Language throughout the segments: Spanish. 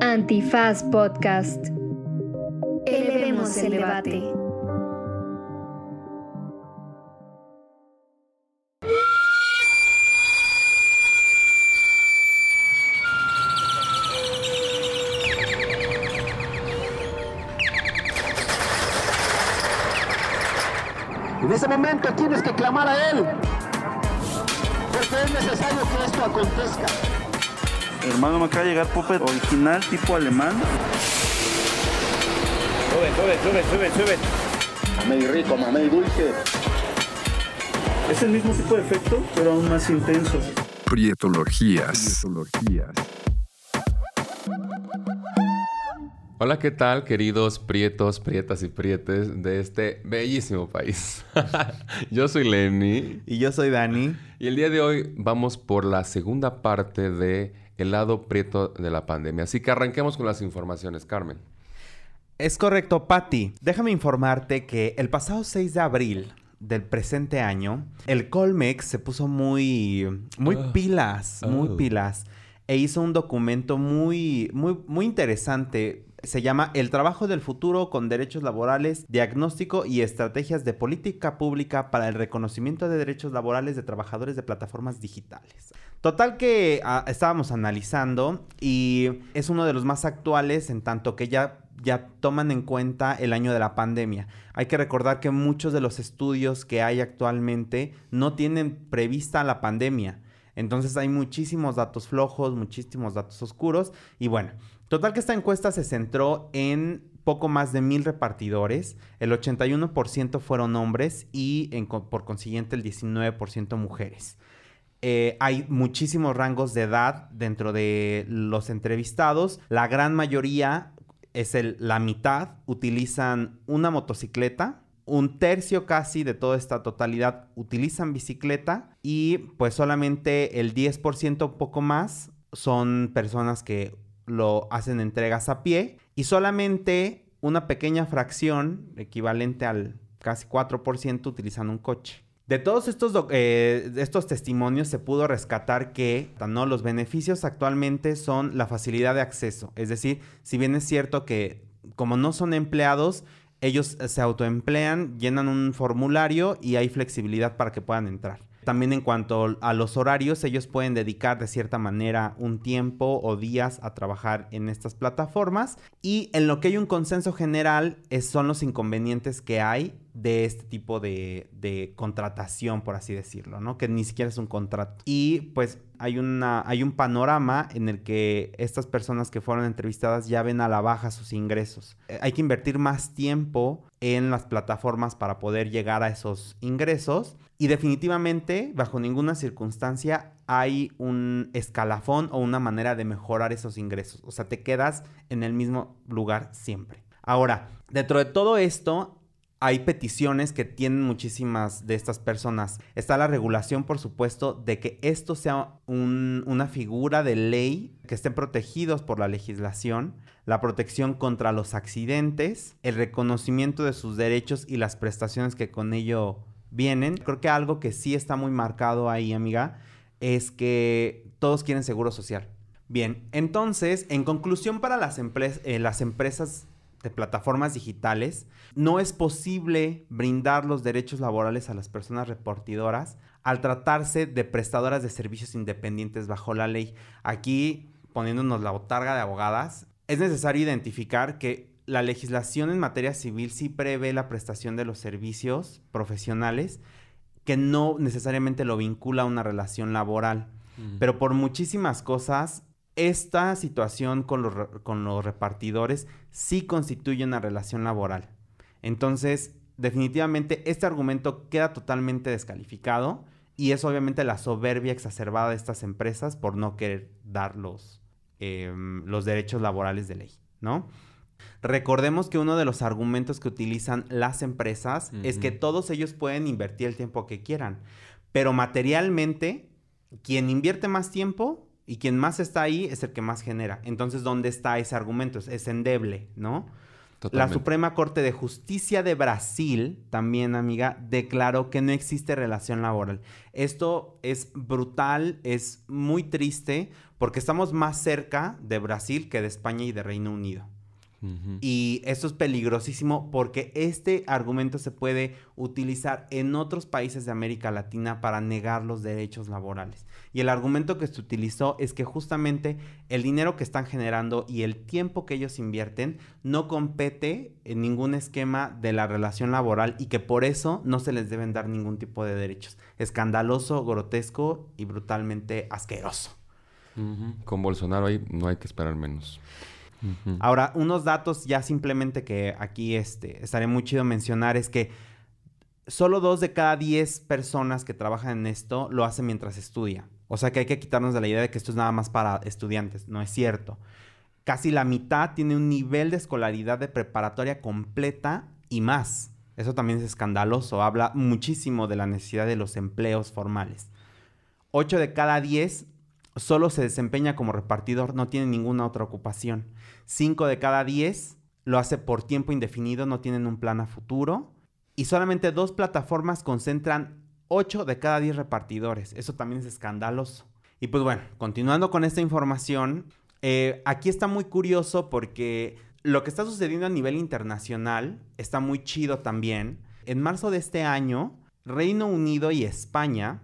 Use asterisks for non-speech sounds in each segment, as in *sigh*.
Antifaz Podcast. Elevemos el debate. En ese momento tienes que clamar a Él, porque es necesario que esto acontezca. Hermano, me acaba de llegar Puppet original tipo alemán. Sube, sube, sube, sube, sube. Mamey rico, mamey dulce. Es el mismo tipo de efecto, pero aún más intenso. Prietologías. Hola, ¿qué tal, queridos prietos, prietas y prietes de este bellísimo país? *laughs* Yo soy Lenny Y yo soy Dani. y el día de hoy vamos por la segunda parte de el lado prieto de la pandemia. Así que arranquemos con las informaciones, Carmen. Es correcto, Patti. Déjame informarte que el pasado 6 de abril del presente año, el Colmex se puso muy, muy Oh. pilas, muy Oh. pilas, e hizo un documento muy, muy, muy interesante. Se llama El trabajo del futuro con derechos laborales, diagnóstico y estrategias de política pública para el reconocimiento de derechos laborales de trabajadores de plataformas digitales. Total que ah, estábamos analizando y es uno de los más actuales en tanto que ya, ya toman en cuenta el año de la pandemia. Hay que recordar que muchos de los estudios que hay actualmente no tienen prevista la pandemia. Entonces hay muchísimos datos flojos, muchísimos datos oscuros. Y bueno, total que esta encuesta se centró en poco más de mil repartidores. El 81% fueron hombres y por consiguiente el 19% mujeres. Eh, hay muchísimos rangos de edad dentro de los entrevistados. La gran mayoría, es la mitad, utilizan una motocicleta. Un tercio casi de toda esta totalidad utilizan bicicleta y pues solamente el 10% un poco más son personas que lo hacen entregas a pie y solamente una pequeña fracción, equivalente al casi 4%, utilizan un coche. De todos estos, eh, estos testimonios se pudo rescatar que ¿no? los beneficios actualmente son la facilidad de acceso. Es decir, si bien es cierto que como no son empleados, ellos se autoemplean, llenan un formulario y hay flexibilidad para que puedan entrar. También en cuanto a los horarios, ellos pueden dedicar de cierta manera un tiempo o días a trabajar en estas plataformas. Y en lo que hay un consenso general es, son los inconvenientes que hay de este tipo de, contratación, por así decirlo, ¿no? Que ni siquiera es un contrato. Y pues hay, una, hay un panorama en el que estas personas que fueron entrevistadas ya ven a la baja sus ingresos. Eh, hay que invertir más tiempo en las plataformas para poder llegar a esos ingresos. Y definitivamente, bajo ninguna circunstancia, hay un escalafón o una manera de mejorar esos ingresos. O sea, te quedas en el mismo lugar siempre. Ahora, dentro de todo esto, hay peticiones que tienen muchísimas de estas personas. Está la regulación, por supuesto, de que esto sea un- una figura de ley, que estén protegidos por la legislación, la protección contra los accidentes, el reconocimiento de sus derechos y las prestaciones que con ello vienen. Creo que algo que sí está muy marcado ahí, amiga, es que todos quieren seguro social. Bien, entonces, en conclusión para las, empre- eh, las empresas de plataformas digitales, no es posible brindar los derechos laborales a las personas repartidoras al tratarse de prestadoras de servicios independientes bajo la ley. Aquí, poniéndonos la botarga de abogadas, es necesario identificar que la legislación en materia civil sí prevé la prestación de los servicios profesionales que no necesariamente lo vincula a una relación laboral. Pero por muchísimas cosas, esta situación con los, con los repartidores sí constituye una relación laboral. Entonces, definitivamente, este argumento queda totalmente descalificado y es obviamente la soberbia exacerbada de estas empresas por no querer dar los, em, los derechos laborales de ley, ¿no? Recordemos que uno de los argumentos que utilizan las empresas es que todos ellos pueden invertir el tiempo que quieran, pero materialmente, quien invierte más tiempo y quien más está ahí es el que más genera. Entonces, ¿dónde está ese argumento? Es, es endeble, ¿no? La. Suprema Corte de Justicia de Brasil, también amiga, declaró que no existe relación laboral. Esto es brutal, es muy triste, porque estamos más cerca de Brasil que de España y de Reino Unido. Y esto es peligrosísimo porque este argumento se puede utilizar en otros países de América Latina para negar los derechos laborales. Y el argumento que se utilizó es que justamente el dinero que están generando y el tiempo que ellos invierten no compete en ningún esquema de la relación laboral y que por eso no se les deben dar ningún tipo de derechos. Escandaloso, grotesco y brutalmente asqueroso. Con Bolsonaro ahí no hay que esperar menos. Ahora, unos datos ya simplemente que aquí este, estaría muy chido mencionar es que solo dos de cada diez personas que trabajan en esto lo hacen mientras estudia. O sea que hay que quitarnos de la idea de que esto es nada más para estudiantes. No es cierto. Casi la mitad tiene un nivel de escolaridad de preparatoria completa y más. Eso también es escandaloso. Habla muchísimo de la necesidad de los empleos formales. 8 de cada 10 solo se desempeña como repartidor, no tiene ninguna otra ocupación. 5 de cada 10 lo hace por tiempo indefinido, no tienen un plan a futuro. Y solamente dos plataformas concentran 8 de cada 10 repartidores. Eso también es escandaloso. Y pues bueno, continuando con esta información, eh, aquí está muy curioso porque lo que está sucediendo a nivel internacional está muy chido también. En marzo de este año, Reino Unido y España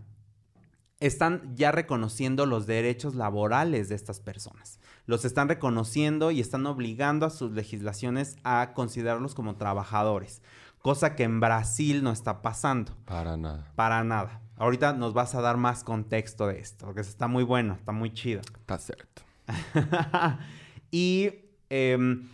están ya reconociendo los derechos laborales de estas personas. Los están reconociendo y están obligando a sus legislaciones a considerarlos como trabajadores, cosa que en Brasil no está pasando. Para nada. Para nada. Ahorita nos vas a dar más contexto de esto, porque está muy bueno, está muy chido. Está cierto. *laughs* y em,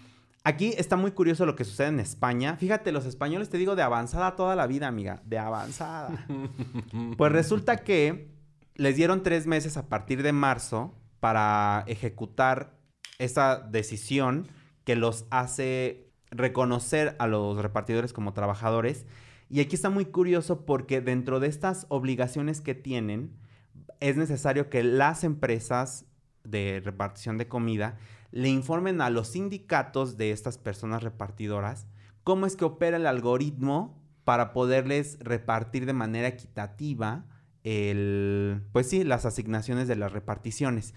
aquí está muy curioso lo que sucede en España. Fíjate, los españoles te digo de avanzada toda la vida, amiga. De avanzada. *laughs* pues resulta que les dieron tres meses a partir de marzo para ejecutar esa decisión que los hace reconocer a los repartidores como trabajadores. Y aquí está muy curioso porque dentro de estas obligaciones que tienen, es necesario que las empresas de repartición de comida le informen a los sindicatos de estas personas repartidoras cómo es que opera el algoritmo para poderles repartir de manera equitativa el, pues sí, las asignaciones de las reparticiones.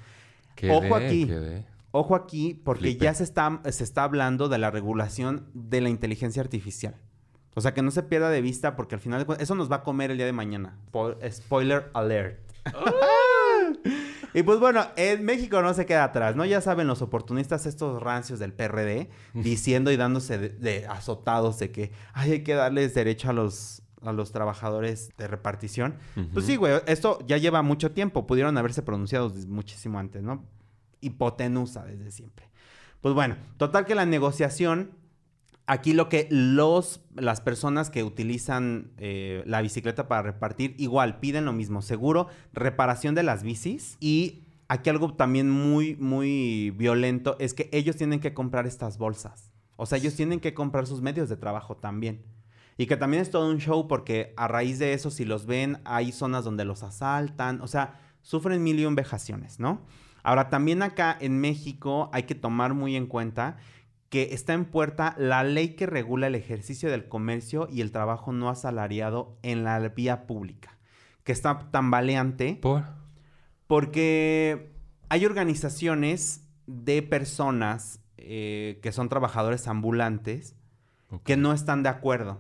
Quedé, Ojo aquí. quedé. Ojo aquí, porque Flipe. ya se está, se está hablando de la regulación de la inteligencia artificial. O sea, que no se pierda de vista porque al final de cuentas, eso nos va a comer el día de mañana. Spo- spoiler alert. *laughs* y pues bueno, en México no se queda atrás, ¿no? Ya saben los oportunistas estos rancios del PRD *laughs* diciendo y dándose de, de azotados de que "Ay, hay que darles derecho a los, a los trabajadores de repartición. Pues sí, güey, esto ya lleva mucho tiempo. Pudieron haberse pronunciado muchísimo antes, ¿no? Hipotenusa desde siempre. Pues bueno, total que la negociación, aquí lo que los, las personas que utilizan eh, la bicicleta para repartir, igual piden lo mismo, seguro, reparación de las bicis y aquí algo también muy, muy violento es que ellos tienen que comprar estas bolsas. O sea, ellos tienen que comprar sus medios de trabajo también. Y que también es todo un show porque a raíz de eso, si los ven, hay zonas donde los asaltan. O sea, sufren mil y un vejaciones, ¿no? Ahora, también acá en México hay que tomar muy en cuenta que está en puerta la ley que regula el ejercicio del comercio y el trabajo no asalariado en la vía pública, que está tambaleante ¿Por? porque hay organizaciones de personas eh, que son trabajadores ambulantes que no están de acuerdo.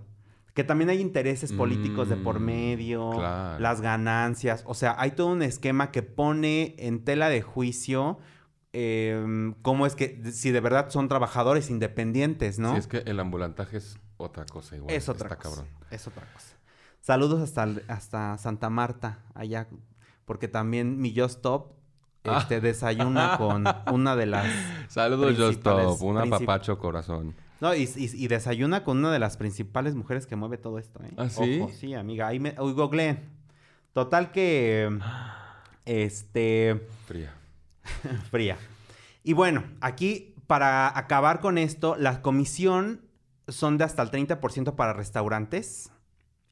Que también hay intereses políticos de por Mm, medio, claro. las ganancias. O sea, hay todo un esquema que pone en tela de juicio em, cómo es que, si de verdad son trabajadores independientes, ¿no? Sí, es que el ambulantaje es otra cosa igual. es otra Está cosa. cabrón. Es otra cosa. Saludos hasta, hasta Santa Marta, allá. Porque también mi Just Stop Ah. este, desayuna con *laughs* una de las... Saludos, Just Stop. Un apapacho corazón. No, y, y- y desayuna con una de las principales mujeres que mueve todo esto, ¿eh? ¿Ah, sí? Ojo, sí, amiga. Ahí me... Uy, googleen. Total que... Este... Fría. *laughs* fría. Y bueno, aquí para acabar con esto, la comisión son de hasta el 30% para restaurantes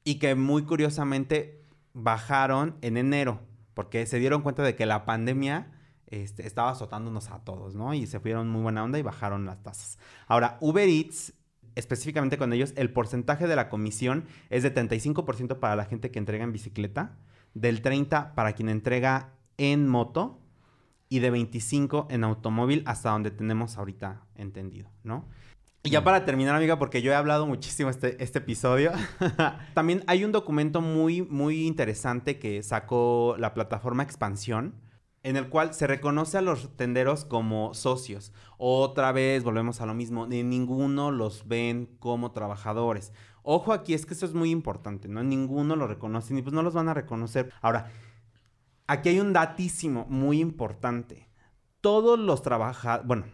y que muy curiosamente bajaron en enero porque se dieron cuenta de que la pandemia este, estaba azotándonos a todos, ¿no? Y se fueron muy buena onda y bajaron las tasas. Ahora, Uber Eats, específicamente con ellos, el porcentaje de la comisión es de 35% para la gente que entrega en bicicleta, del 30% para quien entrega en moto y de 25% en automóvil hasta donde tenemos ahorita entendido, ¿no? Y ya para terminar, amiga, porque yo he hablado muchísimo este, este episodio, *laughs* también hay un documento muy, muy interesante que sacó la plataforma Expansión, en el cual se reconoce a los tenderos como socios. Otra vez volvemos a lo mismo, ni ninguno los ven como trabajadores. Ojo aquí, es que eso es muy importante, ¿no? Ninguno lo reconoce, ni pues no los van a reconocer. Ahora, aquí hay un datísimo muy importante. Todos los trabajadores, bueno,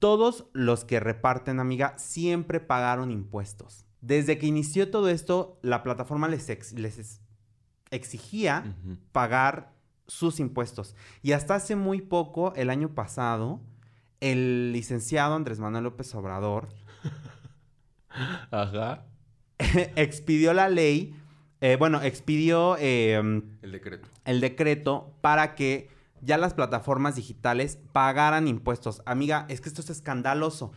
todos los que reparten, amiga, siempre pagaron impuestos. Desde que inició todo esto, la plataforma les, ex- les ex- exigía pagar sus impuestos. Y hasta hace muy poco, el año pasado, el licenciado Andrés Manuel López Obrador Ajá. *laughs* expidió la ley, eh, bueno, expidió eh, El decreto. el decreto para que ya las plataformas digitales pagaran impuestos. Amiga, es que esto es escandaloso.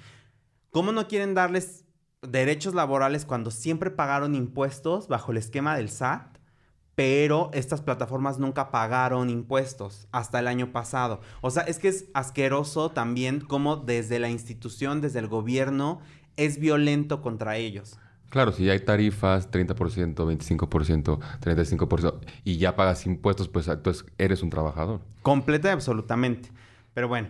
¿Cómo no quieren darles derechos laborales cuando siempre pagaron impuestos bajo el esquema del SAT? Pero estas plataformas nunca pagaron impuestos hasta el año pasado. O sea, es que es asqueroso también cómo desde la institución, desde el gobierno, es violento contra ellos. Claro, si ya hay tarifas, 30%, 25%, 35%, y ya pagas impuestos, pues entonces eres un trabajador. Completa y absolutamente. Pero bueno,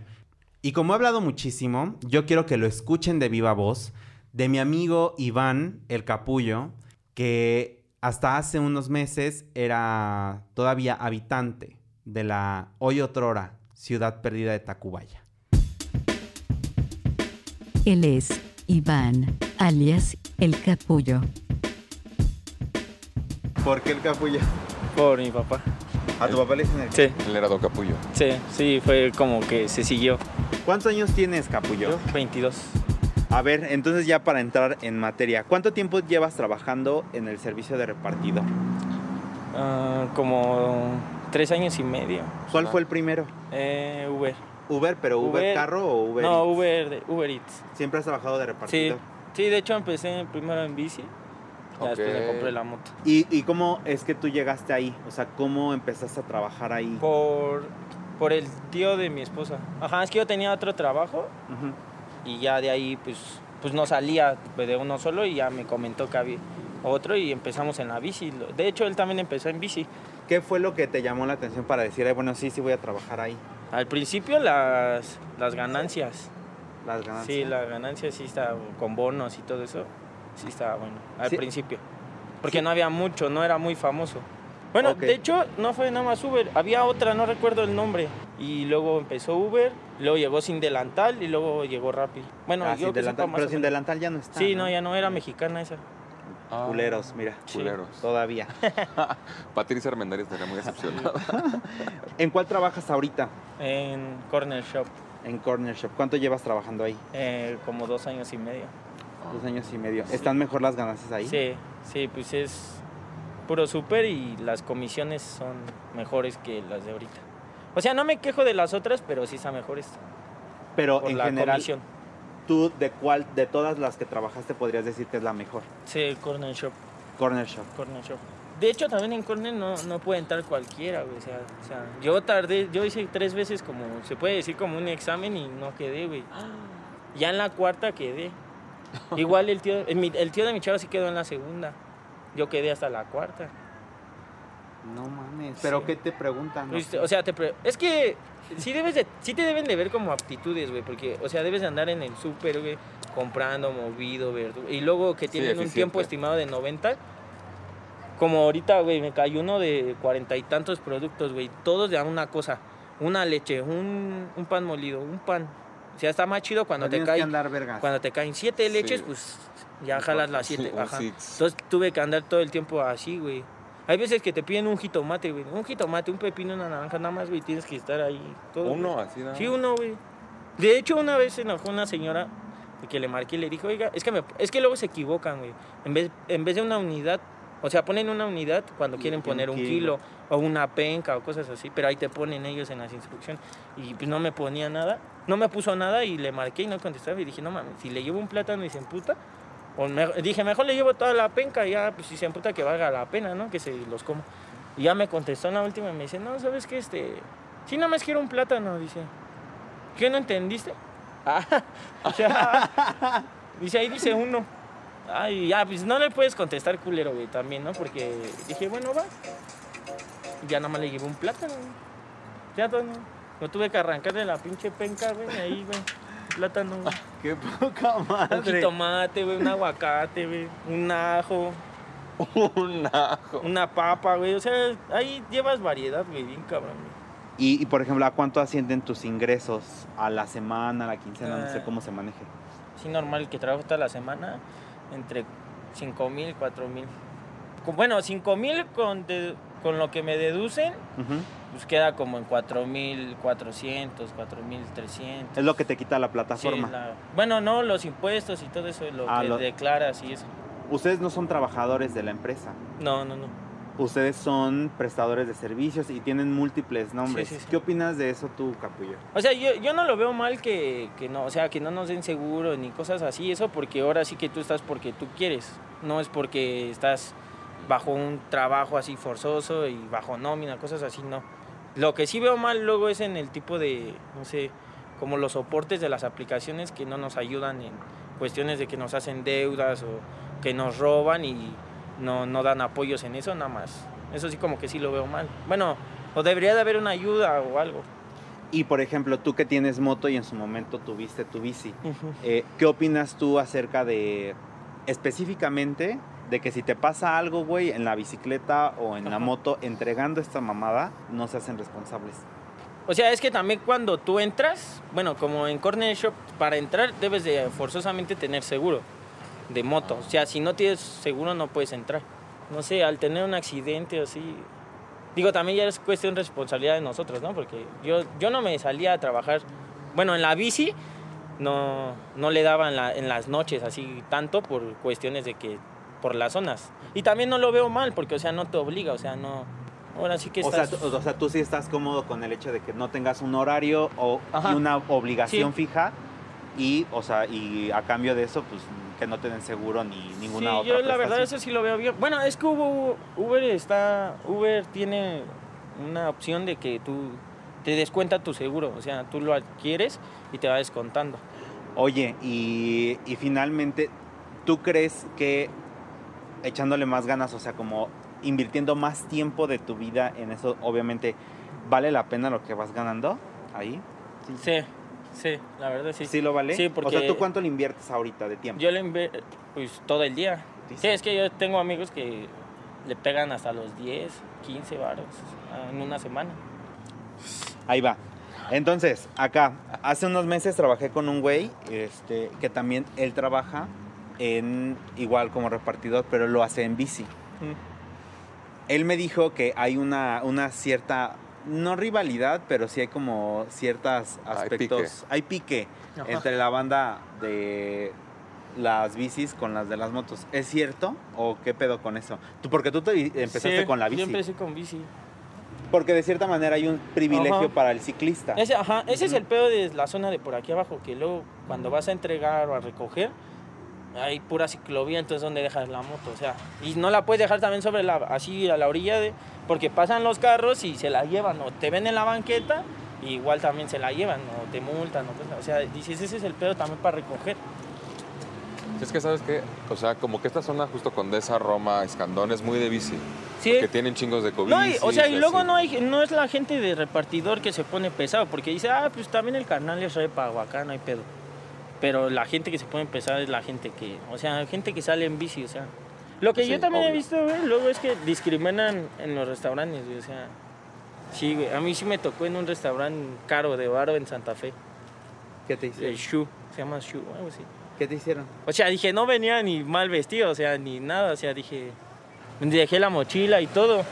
y como he hablado muchísimo, yo quiero que lo escuchen de viva voz de mi amigo Iván el Capullo, que hasta hace unos meses era todavía habitante de la hoy otrora ciudad perdida de Tacubaya. Él es Iván, alias El Capullo. ¿Por qué el Capullo? Por mi papá. ¿A tu papá le dicen el Sí, Él era Don Capullo. sí, sí, fue como que se siguió. ¿Cuántos años tienes, Capullo? Yo, 22. A ver, entonces ya para entrar en materia, ¿cuánto tiempo llevas trabajando en el servicio de repartidor? Ah, como tres años y medio. ¿Cuál fue el primero? Eh, Uber. Uber, pero Uber, Uber- carro o Uber no, Eats? Uber, Uber Eats. Siempre has trabajado de Sí, repartidor. sí, de hecho empecé primero en bici. Ya después me compré la moto. ¿Y, ¿Y cómo es que tú llegaste ahí? O sea, ¿cómo empezaste a trabajar ahí? Por, por el tío de mi esposa. Ajá, es que yo tenía otro trabajo Ujú. Y ya de ahí pues, pues no salía de uno solo y ya me comentó que había otro y empezamos en la bici. De hecho, él también empezó en bici. ¿Qué fue lo que te llamó la atención para decir, "Ay, bueno, sí, sí voy a trabajar ahí? Al principio las, las ganancias. Las ganancias. Sí, las ganancias sí está con bonos y todo eso. Sí estaba bueno. Al Sí. principio. Porque no había mucho, no era muy famoso. Bueno, de hecho, no fue nada más Uber. Había otra, no recuerdo el nombre. Y luego empezó Uber, luego llegó Sin Delantal y luego llegó Rappi. Bueno, Ah, yo sin que delantal, más pero sin delantal ya no está. Sí, no, ya no era mexicana esa. Ah, Culeros, mira. Sí. Culeros. Todavía. *laughs* Patricia Armendáriz estaría muy decepcionada. *laughs* ¿En cuál trabajas ahorita? En Corner Shop. En Corner Shop. ¿Cuánto llevas trabajando ahí? eh, como dos años y medio. Dos años y medio. ¿Están mejor las ganancias ahí? Sí, sí, pues es puro súper y las comisiones son mejores que las de ahorita. O sea, no me quejo de las otras, pero sí está mejor esta. Pero Por en la general, comisión. ¿tú de cuál, de todas las que trabajaste podrías decir que es la mejor? Sí, Corner Shop, Corner Shop. Corner Shop. De hecho, también en Corner no, no puede entrar cualquiera, güey. O sea, o sea, yo tardé, yo hice tres veces como, se puede decir como un examen y no quedé, güey. Ya en la cuarta quedé. *laughs* Igual el tío, el, mi- el tío de mi chava sí quedó en la segunda. Yo quedé hasta la cuarta. No mames. ¿Pero Sí. qué te preguntan? Pues, o sea, te pre- es que sí, debes de, sí te deben de ver como aptitudes, güey, porque, o sea, debes de andar en el súper, güey, comprando, movido, verdura. Y luego que Sí, tienen un tiempo estimado de 90. Como ahorita, güey, me cayó uno de cuarenta y tantos productos, güey, todos de una cosa. Una leche, un, un pan molido, un pan. O sea, está más chido cuando No te tienes cae. que andar vergas. Cuando te caen siete Sí. leches, pues ya jalas las siete. ajá. Entonces tuve que andar todo el tiempo así, güey. Hay veces que te piden un jitomate, güey. Un jitomate, un pepino, una naranja, nada más, güey. Tienes que estar ahí. Todo, Uno, güey. así nada. Sí, uno, güey. De hecho, una vez se enojó una señora que le marqué y le dijo, oiga, es que, me, es que luego se equivocan, güey. En vez, en vez de una unidad, O sea, ponen una unidad cuando quieren poner un kilo. kilo o una penca o cosas así, pero ahí te ponen ellos en las instrucciones. Y pues no me ponía nada, no me puso nada y le marqué y no contestaba y dije, no mames, si le llevo un plátano y se emputa, o me- dije, mejor le llevo toda la penca y ya, pues si se emputa que valga la pena, ¿no? Que se los como. Y ya me contestó en la última y me dice, no, ¿sabes qué? Este, sí, nada más quiero un plátano, dice. ¿Qué no entendiste? Ah, *laughs* o sea, dice, ahí dice uno. Ay, ya, pues no le puedes contestar culero, güey, también, ¿no? Porque dije, bueno, va. Ya nada más le llevé un plátano, güey. Ya todo, no, no tuve que arrancarle la pinche penca, güey, ahí, güey. Plátano, güey. *laughs* ¡Qué poca Un madre! jitomate, güey, un aguacate, güey, un ajo, *laughs* Un ajo. una papa, güey. O sea, ahí llevas variedad, güey, bien cabrón, güey. Y, y, por ejemplo, ¿a cuánto ascienden tus ingresos? ¿A la semana, a la quincena? No sé Ah. cómo se maneje. Sí, normal, que trabajo toda la semana entre 5 mil, 4 mil. Bueno, 5 mil con, de- con lo que me deducen, Ujú. pues queda como en 4 mil 400, 4 mil 300. Es lo que te quita la Sí, plataforma. la- Bueno, no, los impuestos y todo eso, lo Ah, que lo- declaras y eso. Ustedes no son trabajadores de la empresa. No, no, no. Ustedes son prestadores de servicios y tienen múltiples nombres. Sí, sí, sí. ¿Qué opinas de eso tú, Capullo? O sea, yo, yo no lo veo mal que, que no, o sea, que no nos den seguro ni cosas así, eso porque ahora sí que tú estás porque tú quieres, no es porque estás bajo un trabajo así forzoso y bajo nómina, cosas así, no. Lo que sí veo mal luego es en el tipo de, no sé, como los soportes de las aplicaciones que no nos ayudan en cuestiones de que nos hacen deudas o que nos roban y no, no dan apoyos en eso, nada más. Eso sí como que sí lo veo mal. Bueno, o debería de haber una ayuda o algo. Y por ejemplo, tú que tienes moto y en su momento tuviste tu bici, eh, ¿qué opinas tú acerca de específicamente de que si te pasa algo, güey, en la bicicleta o en la moto entregando esta mamada, no se hacen responsables? O sea, es que también cuando tú entras, bueno, como en Corner Shop, para entrar debes de forzosamente tener seguro de moto. O sea, si no tienes seguro no puedes entrar. No sé, al tener un accidente o así... Digo, también ya es cuestión de responsabilidad de nosotros, ¿no? Porque yo, yo no me salía a trabajar, bueno, en la bici no, no le daban la- en las noches así tanto por cuestiones de que, por las zonas. Y también no lo veo mal, porque, o sea, no te obliga, o sea, no... Ahora sí que O sea, estás... tú, o sea, tú sí estás cómodo con el hecho de que no tengas un horario o y una obligación Sí. fija y, o sea, y a cambio de eso, pues que no te den seguro ni ninguna sí, otra yo la verdad eso sí lo veo bien. Bueno, es que Uber está, Uber tiene una opción de que tú te descuenta tu seguro, o sea, tú lo adquieres y te va descontando. Oye, y, y finalmente, ¿tú crees que echándole más ganas, o sea, como invirtiendo más tiempo de tu vida en eso, obviamente, vale la pena lo que vas ganando ahí? Sí, sí, la verdad sí. ¿Sí lo vale? Sí, O porque sea, ¿tú cuánto le inviertes ahorita de tiempo? yo le inve- pues todo el día. Sí, Sí, sí. es que yo tengo amigos que le pegan hasta los 10, 15 varos ah, en una semana. Ahí va. Entonces, acá, hace unos meses trabajé con un güey, este, que también él trabaja en igual como repartidor, pero lo hace en bici. Él me dijo que hay una, una cierta, no rivalidad, pero sí hay como ciertos Hay aspectos. Hay pique, entre la banda de las bicis con las de las motos. ¿Es cierto? ¿O qué pedo con eso? Tú, porque tú te empezaste Sí, con la bici. Yo empecé con bici. Porque de cierta manera hay un privilegio Ajá. para el ciclista. Ese, ajá, ese es el pedo de la zona de por aquí abajo, que luego cuando vas a entregar o a recoger, hay pura ciclovía, entonces donde dejas la moto, o sea, y no la puedes dejar también sobre la, así a la orilla de, porque pasan los carros y se la llevan, o te ven en la banqueta, y igual también se la llevan, o te multan, o, cosas, o sea, dices, ese es el pedo también para recoger. Es que, ¿sabes qué? O sea, como que esta zona justo Condesa, Roma, Escandón es muy de bici. Sí. Que tienen chingos de COVID. No, y- o sea, y luego no, hay, no es la gente de repartidor que se pone pesado, porque dice, ah, pues también el carnal es repa, acá no hay pedo. Pero la gente que se pone pesada es la gente que, o sea, gente que sale en bici, o sea. Lo que Sí, yo también he visto, güey, luego es que discriminan en los restaurantes, güey, o sea. Sí, güey, a mí sí me tocó en un restaurante caro de baro en Santa Fe, ¿Qué te el hicieron? Shu, se llama Shu, algo así. ¿Qué te hicieron? O sea, dije, no venía ni mal vestido, o sea, ni nada, o sea, dije, dejé la mochila y todo.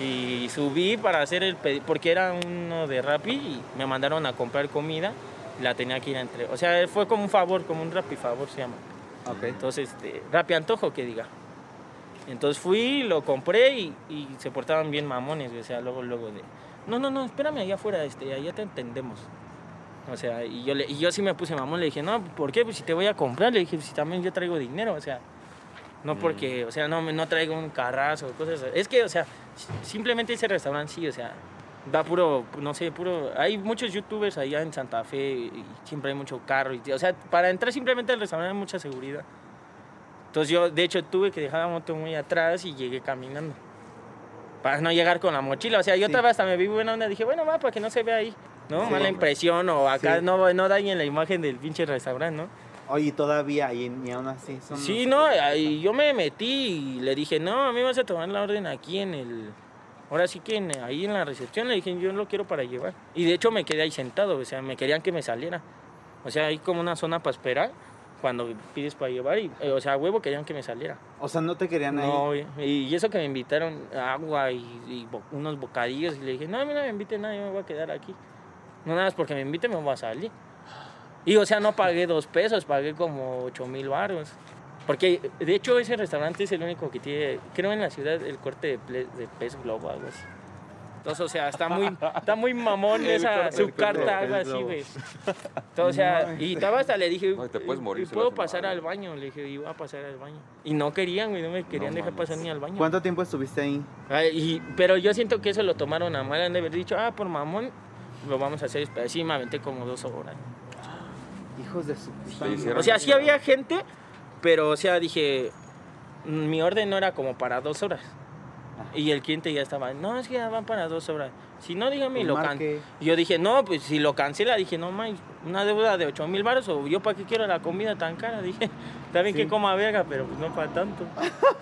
Y subí para hacer el pedido, porque era uno de Rappi y me mandaron a comprar comida la tenía que ir a entre. O sea, fue como un favor, como un Rappi favor se llama. Ok. Entonces, este, Rappi antojo que diga. Entonces fui, lo compré y, y se portaban bien mamones, o sea, luego, luego de, no, no, no, espérame allá afuera, este, allá te entendemos. O sea, y yo, le, y yo sí me puse mamón, le dije, no, ¿por qué? Pues si te voy a comprar, le dije, si también yo traigo dinero, o sea, no porque, o sea, no, no traigo un carrazo, cosas así. Es que, o sea, simplemente ese restaurante sí, o sea, da puro, no sé, puro, hay muchos youtubers allá en Santa Fe y siempre hay mucho carro, y, o sea, para entrar simplemente al restaurante hay mucha seguridad. Entonces yo, de hecho, tuve que dejar la moto muy atrás y llegué caminando. Para no llegar con la mochila. O sea, yo otra vez hasta me vi buena onda. Dije, bueno, va, para que no se vea ahí. ¿No? Sí. Mala impresión o acá Sí. no, no dañen la imagen del pinche restaurante, ¿no? Oye, todavía, y, y aún así son... Sí, no, ahí yo me metí y le dije, no, a mí vas a tomar la orden aquí en el... Ahora sí que en- ahí en la recepción le dije, yo lo quiero para llevar. Y de hecho me quedé ahí sentado, o sea, me querían que me saliera. O sea, hay como una zona para esperar cuando pides para llevar y, eh, o sea, a huevo querían que me saliera. O sea, no te querían ahí. No, y, y eso que me invitaron agua y, y bo- unos bocadillos. Y le dije, no, a mí no me invite nada, yo me voy a quedar aquí. No nada más porque me invite, me voy a salir. Y o sea, no pagué dos pesos, pagué como ocho mil baros. Porque de hecho ese restaurante es el único que tiene, creo en la ciudad, el corte de, ple- de pez globo, algo así. Entonces, o sea, está muy, está muy mamón El esa, corte su carta, algo así, güey. *laughs* Entonces, o sea, y estaba hasta le dije, No, te puedes morir "¿Y si lo ¿puedo pasar mal". al baño? Le dije, iba a pasar al baño. Y no querían, güey, no me querían No dejar mames. pasar ni al baño. ¿Cuánto tiempo estuviste ahí? Ay, y- pero yo siento que eso lo tomaron a mal, han de haber dicho, ah, por mamón, lo vamos a hacer. esperar". Sí, me aventé como dos horas. Hijos de su... hicieron- O sea, sí había gente, pero, o sea, dije, mm, mi orden no era como para dos horas. Y el cliente ya estaba, no, es que ya van para dos horas. Si no, dígame y Pues lo can marque. Y Yo dije, no, pues si lo cancela, dije, no, más una deuda de 8 mil baros o yo para qué quiero la comida tan cara. *laughs* Dije, está bien que coma verga, pero pues no para tanto.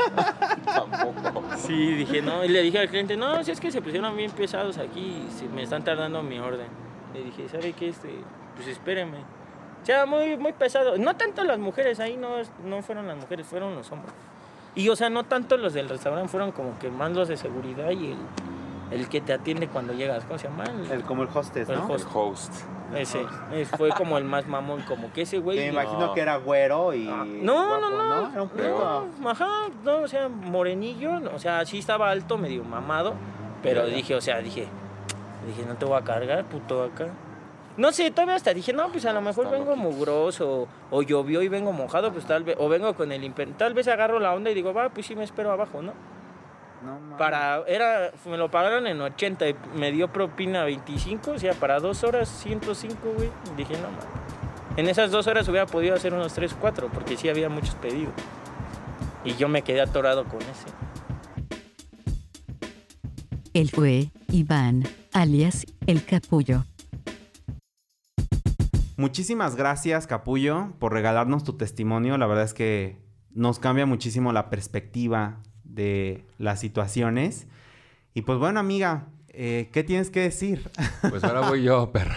*laughs* Tampoco. Sí, dije, no. Y le dije al cliente, no, si es que se pusieron bien pesados aquí y se- me están tardando mi orden. Le dije, ¿sabe qué? Este, pues espéreme. O sea, muy, muy pesado. No tanto las mujeres, ahí no, no fueron las mujeres, fueron los hombres. Y, o sea, no tanto los del restaurante, fueron como que más los de seguridad y el, el que te atiende cuando llegas. ¿Cómo se llama? El, El, como el hostess, el ¿no? host. El host. Ese. Fue como el más mamón, como que ese güey. Me imagino que era güero y... No, guapo, no, no. Era un puto. No, ajá, no, o sea, morenillo, no, o sea, sí estaba alto, medio mamado, pero dije, o sea, dije, dije, no te voy a cargar, puto, acá. No sé, todavía hasta dije, no, pues a lo mejor vengo mugroso, o, o llovió y vengo mojado, pues tal vez, o vengo con el imper... Tal vez agarro la onda y digo, va, pues sí me espero abajo, ¿no? No, mames. Para, era, me lo pagaron en 80 y me dio propina 25, o sea, para dos horas 105, güey. Dije, no, mames. En esas dos horas hubiera podido hacer unos 3, 4, porque sí había muchos pedidos. Y yo me quedé atorado con ese. Él fue Iván, alias El Capullo. Muchísimas gracias, Capullo, por regalarnos tu testimonio. La verdad es que nos cambia muchísimo la perspectiva de las situaciones. Y pues bueno, amiga, eh, ¿qué tienes que decir? *laughs* Pues ahora voy yo, perra.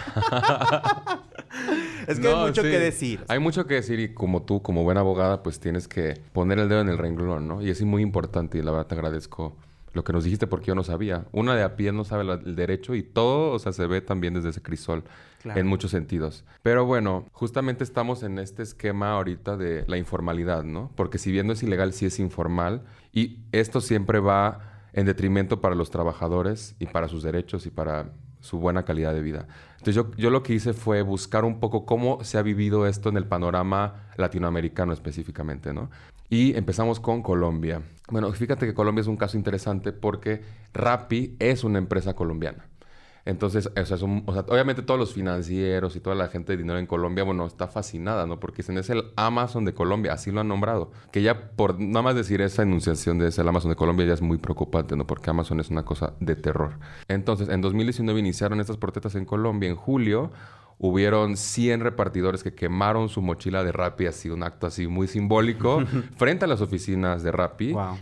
es que No, hay mucho sí. que decir. Hay mucho que decir y como tú, como buena abogada, pues tienes que poner el dedo en el renglón, ¿no? Y es muy importante y la verdad te agradezco lo que nos dijiste porque yo no sabía. Una de a pie no sabe la- el derecho y todo, o sea, se ve también desde ese crisol En muchos sentidos. Pero bueno, justamente estamos en este esquema ahorita de la informalidad, ¿no? Porque si bien no es ilegal, sí es informal y esto siempre va en detrimento para los trabajadores y para sus derechos y para su buena calidad de vida. Entonces yo, yo lo que hice fue buscar un poco cómo se ha vivido esto en el panorama latinoamericano específicamente, ¿no? Y empezamos con Colombia. Bueno, fíjate que Colombia es un caso interesante porque Rappi es una empresa colombiana. Entonces, o sea, son- o sea, obviamente todos los financieros y toda la gente de dinero en Colombia, bueno, está fascinada, ¿no? Porque dicen, es el Amazon de Colombia, así lo han nombrado. Que ya por nada más decir esa enunciación de es el Amazon de Colombia ya es muy preocupante, ¿no? Porque Amazon es una cosa de terror. Entonces, en 2019 iniciaron estas protestas en Colombia. En julio hubieron 100 repartidores que quemaron su mochila de Rappi, así un acto así muy simbólico, *laughs* frente a las oficinas de Rappi. Wow.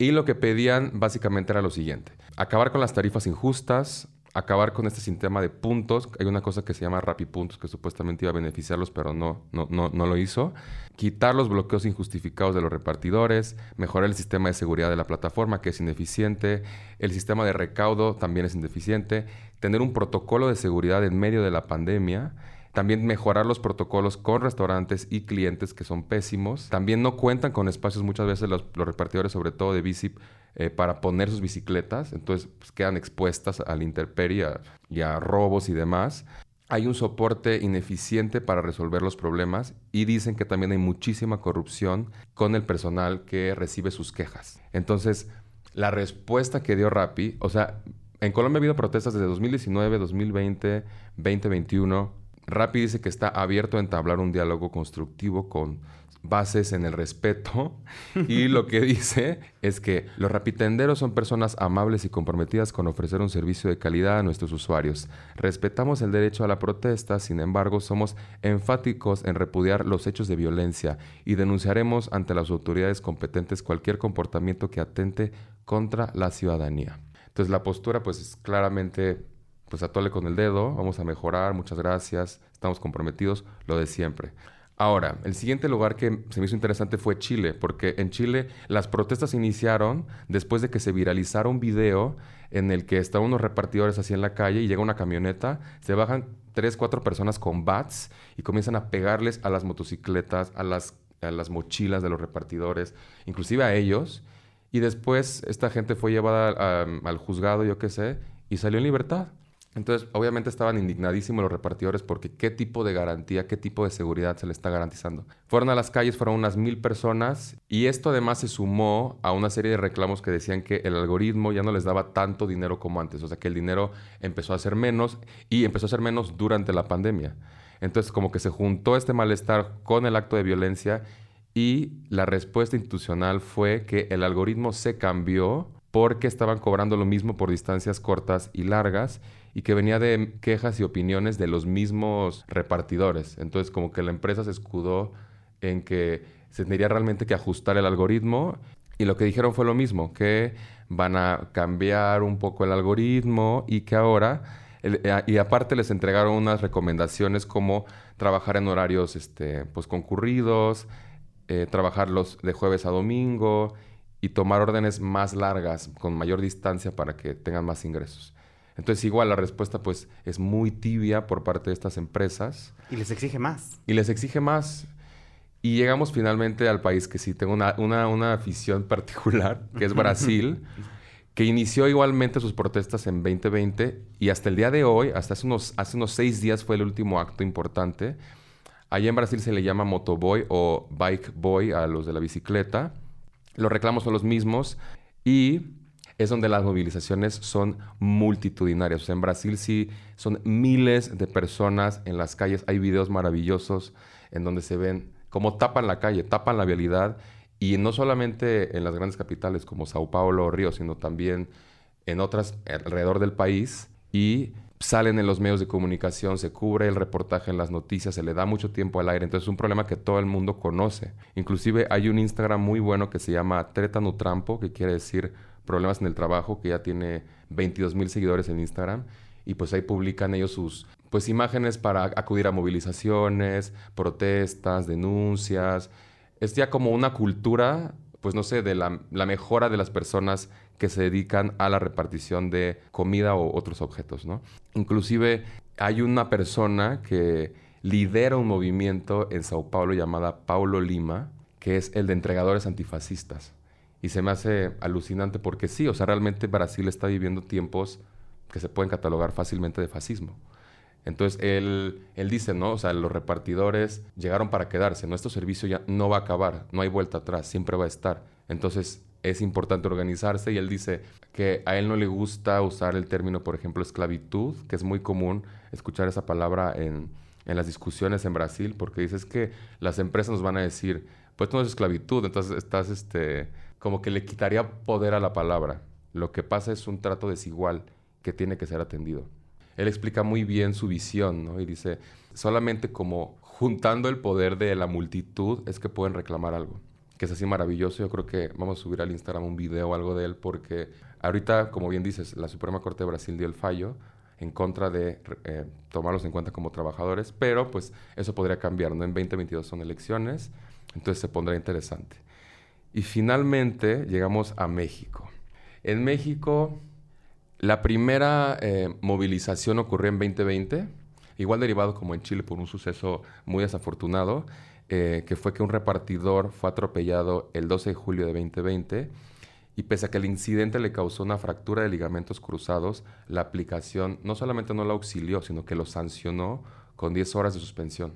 Y lo que pedían básicamente era lo siguiente. Acabar con las tarifas injustas, acabar con este sistema de puntos. Hay una cosa que se llama Rappi Puntos que supuestamente iba a beneficiarlos, pero no, no, no, no lo hizo. Quitar los bloqueos injustificados de los repartidores, mejorar el sistema de seguridad de la plataforma, que es ineficiente, el sistema de recaudo también es ineficiente, tener un protocolo de seguridad en medio de la pandemia, También mejorar los protocolos con restaurantes y clientes que son pésimos. También no cuentan con espacios muchas veces los, los repartidores, sobre todo de bici, eh, para poner sus bicicletas. Entonces pues, quedan expuestas a la intemperie y a robos y demás. Hay un soporte ineficiente para resolver los problemas y dicen que también hay muchísima corrupción con el personal que recibe sus quejas. Entonces, la respuesta que dio Rappi, o sea, en Colombia ha habido protestas desde 2019, 2020, 2021. Rappi dice que está abierto a entablar un diálogo constructivo con bases en el respeto *laughs* y lo que dice es que los rapitenderos son personas amables y comprometidas con ofrecer un servicio de calidad a nuestros usuarios. Respetamos el derecho a la protesta, sin embargo, somos enfáticos en repudiar los hechos de violencia y denunciaremos ante las autoridades competentes cualquier comportamiento que atente contra la ciudadanía. Entonces la postura pues es claramente pues atole con el dedo, vamos a mejorar, muchas gracias, estamos comprometidos, lo de siempre. Ahora, el siguiente lugar que se me hizo interesante fue Chile, porque en Chile las protestas iniciaron después de que se viralizara un video en el que estaban unos repartidores así en la calle y llega una camioneta, se bajan tres, cuatro personas con bats y comienzan a pegarles a las motocicletas, a las, a las mochilas de los repartidores, inclusive a ellos. Y después esta gente fue llevada al juzgado, yo qué sé, y salió en libertad. Entonces, obviamente estaban indignadísimos los repartidores porque qué tipo de garantía, qué tipo de seguridad se le está garantizando. Fueron a las calles, fueron unas mil personas y esto además se sumó a una serie de reclamos que decían que el algoritmo ya no les daba tanto dinero como antes, o sea que el dinero empezó a ser menos y empezó a ser menos durante la pandemia. Entonces, como que se juntó este malestar con el acto de violencia y la respuesta institucional fue que el algoritmo se cambió porque estaban cobrando lo mismo por distancias cortas y largas y que venía de quejas y opiniones de los mismos repartidores. Entonces como que la empresa se escudó en que se tendría realmente que ajustar el algoritmo y lo que dijeron fue lo mismo, que van a cambiar un poco el algoritmo y que ahora, eh, y aparte les entregaron unas recomendaciones como trabajar en horarios este, pues concurridos, eh, trabajarlos de jueves a domingo y tomar órdenes más largas, con mayor distancia para que tengan más ingresos. Entonces igual la respuesta pues es muy tibia por parte de estas empresas Y les exige más. y les exige más. Y llegamos finalmente al país que sí tengo una, una, una afición *laughs* particular, que es Brasil, *laughs* que inició igualmente sus protestas en 2020 y hasta el día de hoy, hasta hace unos, hace unos seis días fue el último acto importante. Allá en Brasil se le llama motoboy o bike boy a los de la bicicleta. Los reclamos son los mismos y es donde las movilizaciones son multitudinarias. O sea, en Brasil sí son miles de personas en las calles. Hay videos maravillosos en donde se ven cómo tapan la calle, tapan la vialidad. Y no solamente en las grandes capitales como Sao Paulo o Río, sino también en otras alrededor del país. Y salen en los medios de comunicación, se cubre el reportaje en las noticias, se le da mucho tiempo al aire. Entonces es un problema que todo el mundo conoce. Inclusive hay un Instagram muy bueno que se llama Treta Nutrampo, que quiere decir problemas en el trabajo, que ya tiene 22 mil seguidores en Instagram. Y pues ahí publican ellos sus pues imágenes para acudir a movilizaciones, protestas, denuncias. Es ya como una cultura, pues no sé, de la, mejora de las personas que se dedican a la repartición de comida o otros objetos. Inclusive hay una persona que lidera un movimiento en Sao Paulo llamada Paulo Lima, que es el de entregadores antifascistas. Y se me hace alucinante porque sí, o sea, realmente Brasil está viviendo tiempos que se pueden catalogar fácilmente de fascismo. Entonces él, él dice, ¿no? O sea, los repartidores llegaron para quedarse, nuestro servicio ya no va a acabar, no hay vuelta atrás, siempre va a estar. Entonces es importante organizarse y él dice que a él no le gusta usar el término, por ejemplo, esclavitud, que es muy común escuchar esa palabra en, en las discusiones en Brasil, porque dices que las empresas nos van a decir, pues no es esclavitud, entonces estás, este, como que le quitaría poder a la palabra. Lo que pasa es un trato desigual que tiene que ser atendido. Él explica muy bien su visión, ¿no? Y dice, solamente como juntando el poder de la multitud es que pueden reclamar algo. Que es así maravilloso. Yo creo que vamos a subir al Instagram un video o algo de él porque ahorita, como bien dices, la Suprema Corte de Brasil dio el fallo en contra de eh, tomarlos en cuenta como trabajadores, pero pues eso podría cambiar, ¿no? En 2022 son elecciones, entonces se pondrá interesante. Y finalmente llegamos a México. En México, la primera eh, movilización ocurrió en 2020. igual derivado como en Chile por un suceso muy desafortunado, eh, que fue que un repartidor fue atropellado el 12 de julio de 2020 y pese a que el incidente le causó una fractura de ligamentos cruzados, la aplicación no solamente no lo auxilió, sino que lo sancionó con 10 horas de suspensión.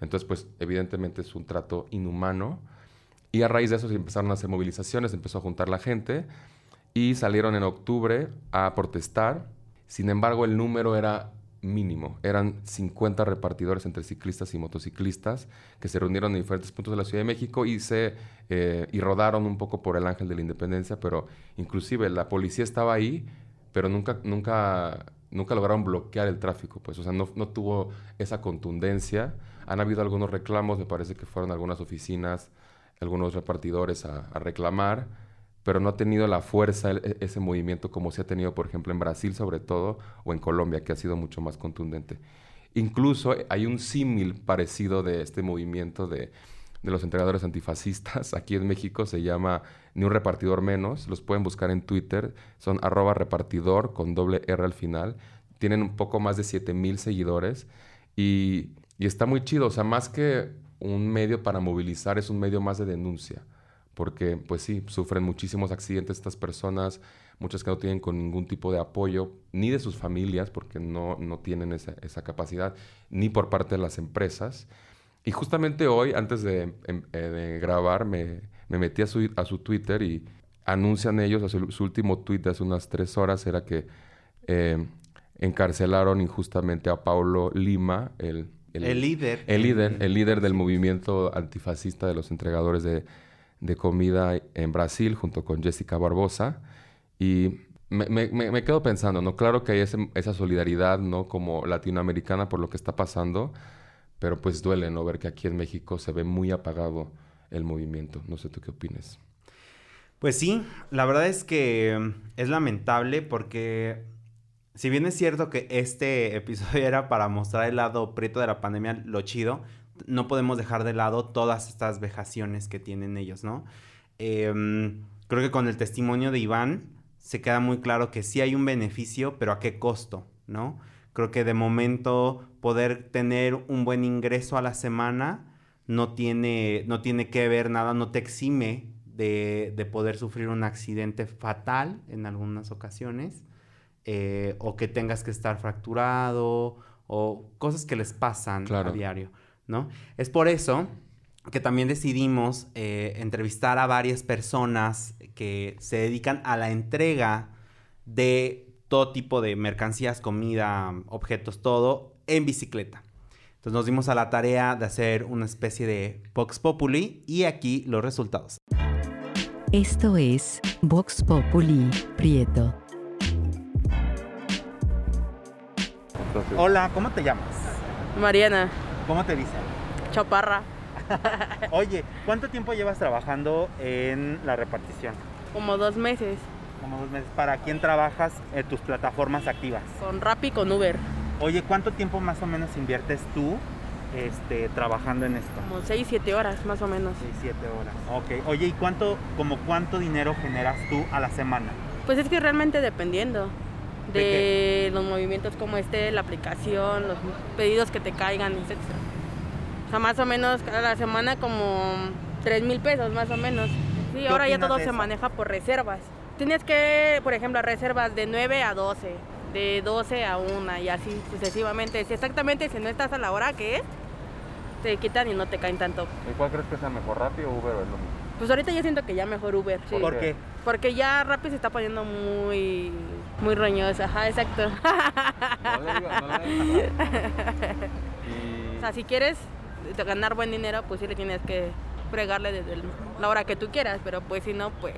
Entonces, pues evidentemente es un trato inhumano. Y a raíz de eso se empezaron a hacer movilizaciones, empezó a juntar la gente y salieron en octubre a protestar. Sin embargo, el número era mínimo. Eran 50 repartidores entre ciclistas y motociclistas que se reunieron en diferentes puntos de la Ciudad de México y se eh, y rodaron un poco por el Ángel de la Independencia, pero inclusive la policía estaba ahí, pero nunca, nunca, nunca lograron bloquear el tráfico, pues, o sea, no, no tuvo esa contundencia. Han habido algunos reclamos, me parece que fueron algunas oficinas, algunos repartidores a, a reclamar, pero no ha tenido la fuerza el- ese movimiento como se ha tenido, por ejemplo, en Brasil sobre todo, o en Colombia, que ha sido mucho más contundente. Incluso hay un símil parecido de este movimiento de, de los entregadores antifascistas. *laughs* Aquí en México se llama Ni un repartidor menos. Los pueden buscar en Twitter. Son arroba repartidor con doble R al final. Tienen un poco más de 7 mil seguidores. Y, y está muy chido. O sea, más que un medio para movilizar, es un medio más de denuncia. Porque, pues sí, sufren muchísimos accidentes estas personas, muchas que no tienen con ningún tipo de apoyo, ni de sus familias, porque no, no tienen esa, esa capacidad, ni por parte de las empresas. Y justamente hoy, antes de, em- eh, grabar, me, me metí a su, a su Twitter y anuncian ellos, su último tweet de hace unas tres horas era que eh, encarcelaron injustamente a Paulo Lima, el, El líder. El líder, el líder del movimiento antifascista de los entregadores de, de comida en Brasil, junto con Jessica Barbosa. Y me, me- me- quedo pensando, ¿no? Claro que hay ese- esa solidaridad, ¿no? Como latinoamericana por lo que está pasando, pero pues duele, ¿no? Ver que aquí en México se ve muy apagado el movimiento. No sé tú qué opinas. Pues sí, la verdad es que mm, es lamentable porque si bien es cierto que este *laughs* episodio era para mostrar el lado prieto de la pandemia, lo chido, no podemos dejar de lado todas estas vejaciones que tienen ellos, ¿no? Em, creo que con el testimonio de Iván se queda muy claro que sí hay un beneficio, pero a qué costo, ¿no? Creo que de momento poder tener un buen ingreso a la semana no tiene, no tiene que ver nada, no te exime de, de poder sufrir un accidente fatal en algunas ocasiones, eh, o que tengas que estar fracturado, o cosas que les pasan Claro. a diario, ¿no? Es por eso que también decidimos eh, entrevistar a varias personas que se dedican a la entrega de todo tipo de mercancías, comida, objetos, todo en bicicleta. Entonces nos dimos a la tarea de hacer una especie de Vox Populi y aquí los resultados. Esto es Vox Populi, Prieto. Hola, ¿cómo te llamas? Mariana, ¿Cómo te dicen? chaparra, *laughs* Oye, ¿cuánto tiempo llevas trabajando en la repartición? como dos meses, Como dos meses. ¿Para quién trabajas en tus plataformas activas? con Rappi y con Uber, Oye, ¿cuánto tiempo más o menos inviertes tú este, trabajando en esto? como seis, siete horas más o menos. 6, 7 horas. Ok. Oye, ¿y cuánto, como cuánto dinero generas tú a la semana? Pues es que realmente dependiendo ¿De de, los movimientos como esté, la aplicación, los pedidos que te caigan, etc. O sea, más o menos a la semana como tres mil pesos más o menos. Sí, ¿Qué ahora ya todo se maneja por reservas. Tienes que, por ejemplo, reservas de 9 a 12, de 12 a 1 y así sucesivamente. Si exactamente si no estás a la hora que es, te quitan y no te caen tanto. ¿Y cuál crees que sea mejor, Rappi o Uber o es lo mismo? Pues ahorita yo siento que ya mejor Uber. sí. ¿Por qué? Porque ya Rappi se está poniendo muy, muy roñosa. Ajá, exacto. No le digas, no le. *laughs* O sea, si quieres ganar buen dinero, pues sí le tienes que fregarle desde el- la hora que tú quieras. Pero pues si no, pues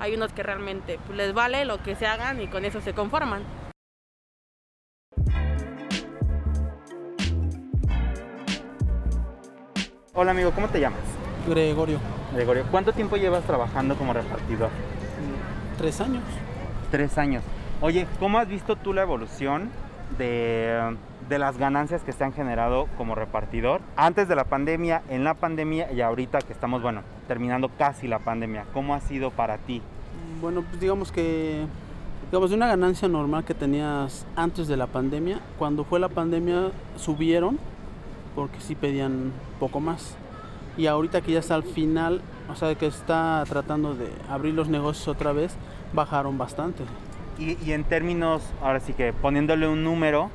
hay unos que realmente pues, les vale lo que se hagan y con eso se conforman. Hola amigo, ¿cómo te llamas? Gregorio, Gregorio, ¿cuánto tiempo llevas trabajando como repartidor? tres años. Tres años. Oye, ¿cómo has visto tú la evolución de, de las ganancias que se han generado como repartidor antes de la pandemia, en la pandemia y ahorita que estamos, bueno, terminando casi la pandemia? ¿Cómo ha sido para ti? Bueno, pues digamos que digamos, de una ganancia normal que tenías antes de la pandemia, cuando fue la pandemia subieron porque sí pedían poco más. Y ahorita que ya está al final, o sea, que está tratando de abrir los negocios otra vez, bajaron bastante. Y, en términos, ahora sí que poniéndole un número,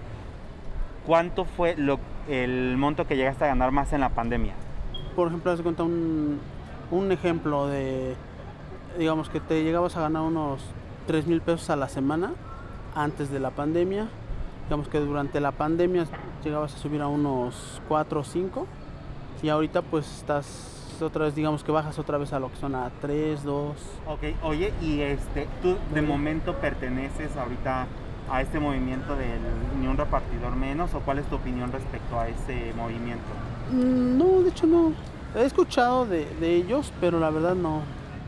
¿cuánto fue lo, el monto que llegaste a ganar más en la pandemia? Por ejemplo, haz cuenta un, un ejemplo de, digamos que te llegabas a ganar unos 3 mil pesos a la semana antes de la pandemia. Digamos que durante la pandemia llegabas a subir a unos 4 o 5 y ahorita pues estás otra vez, digamos que bajas otra vez a lo que son a 3, 2. Ok, oye, y este, tú de momento perteneces ahorita a este movimiento del ni un repartidor menos o cuál es tu opinión respecto a ese movimiento? Mm, No, de hecho no. He escuchado de, de ellos, pero la verdad no.